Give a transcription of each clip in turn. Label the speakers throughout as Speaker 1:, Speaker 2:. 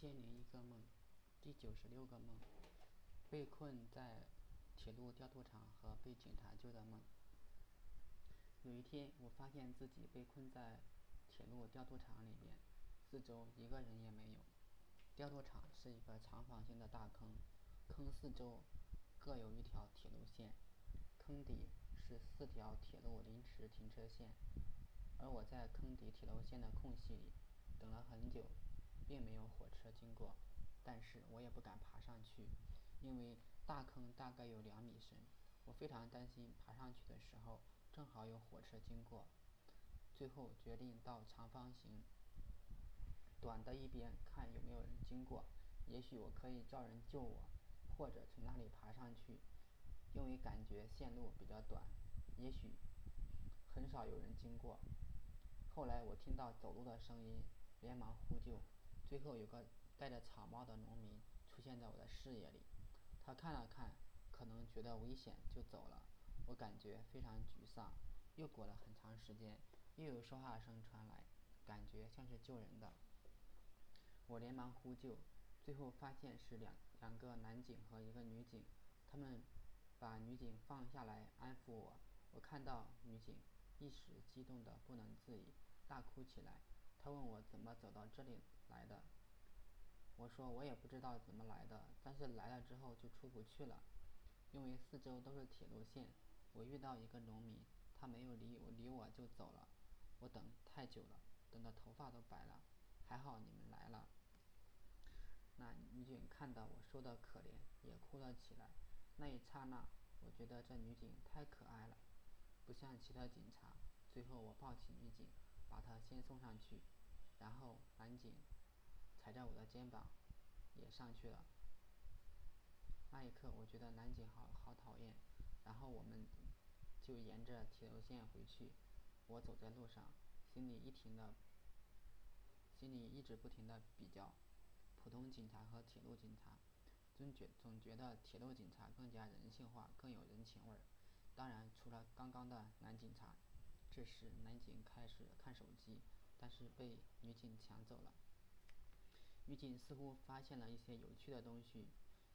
Speaker 1: 千零一个梦，第九十六个梦，被困在铁路调度场和被警察救的梦。有一天，我发现自己被困在铁路调度场里面，四周一个人也没有。调度场是一个长方形的大坑，坑四周各有一条铁路线，坑底是四条铁路临时停车线。而我在坑底铁路线的空隙里等了很久，并没有火车经过，但是我也不敢爬上去，因为大坑大概有两米深，我非常担心爬上去的时候正好有火车经过。最后决定到长方形短的一边看有没有人经过，也许我可以叫人救我，或者从那里爬上去，因为感觉线路比较短，也许很少有人经过。后来我听到走路的声音，连忙呼救。最后有个戴着草帽的农民出现在我的视野里，他看了看，可能觉得危险就走了。我感觉非常沮丧。又过了很长时间，又有说话声传来，感觉像是救人的。我连忙呼救，最后发现是两两个男警和一个女警，他们把女警放下来安抚我。我看到女警，一时激动得不能自已。大哭起来，他问我怎么走到这里来的。我说我也不知道怎么来的，但是来了之后就出不去了，因为四周都是铁路线。我遇到一个农民，他没有理我理我就走了。我等太久了，等的头发都白了。还好你们来了。那女警看到我说的可怜，也哭了起来。那一刹那，我觉得这女警太可爱了，不像其他警察。最后我抱起女警。把她先送上去，然后男警踩着我的肩膀也上去了。那一刻，我觉得男警好好讨厌。然后我们就沿着铁路线回去。我走在路上，心里一停的，心里一直不停的比较普通警察和铁路警察，总觉总觉得铁路警察更加人性化，更有人情味儿。当然，除了刚刚的男警察。这时，男警开始看手机，但是被女警抢走了。女警似乎发现了一些有趣的东西，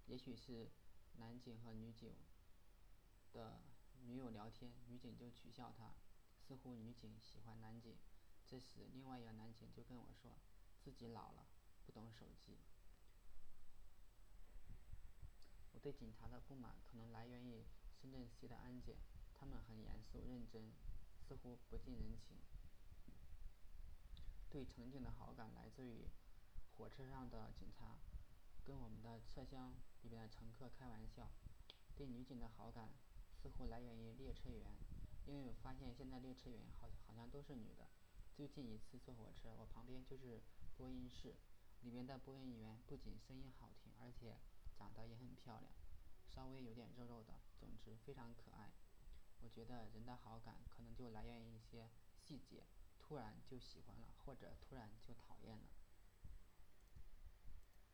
Speaker 1: 也许是男警和女警的女友聊天，女警就取笑他。似乎女警喜欢男警。这时，另外一个男警就跟我说，自己老了，不懂手机。我对警察的不满可能来源于深圳市的安检，他们很严肃认真。似乎不近人情。对乘警的好感来自于火车上的警察跟我们的车厢里面的乘客开玩笑。对女警的好感似乎来源于列车员，因为我发现现在列车员好好像都是女的。最近一次坐火车，我旁边就是播音室，里面的播音员不仅声音好听，而且长得也很漂亮，稍微有点肉肉的，总之非常可爱。我觉得人的好感可能就来源于一些细节，突然就喜欢了，或者突然就讨厌了。